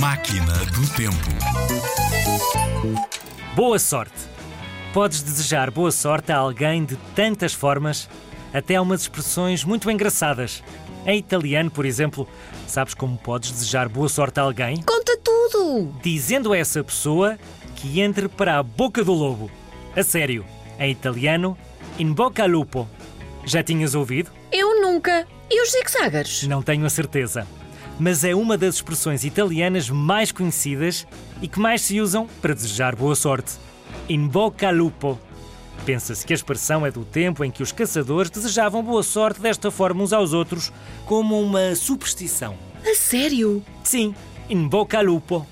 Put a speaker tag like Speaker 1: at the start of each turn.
Speaker 1: Máquina do Tempo.
Speaker 2: Boa sorte! Podes desejar boa sorte a alguém de tantas formas, até há umas expressões muito engraçadas. Em italiano, por exemplo, sabes como podes desejar boa sorte a alguém?
Speaker 3: Conta tudo!
Speaker 2: Dizendo a essa pessoa que entre para a boca do lobo. A sério, em italiano, in bocca al lupo. Já tinhas ouvido?
Speaker 3: Eu nunca. E os zigzaggers?
Speaker 2: Não tenho a certeza. Mas é uma das expressões italianas mais conhecidas e que mais se usam para desejar boa sorte. In bocca al lupo. Pensa-se que a expressão é do tempo em que os caçadores desejavam boa sorte desta forma uns aos outros, como uma superstição.
Speaker 3: A sério?
Speaker 2: Sim, in bocca al lupo.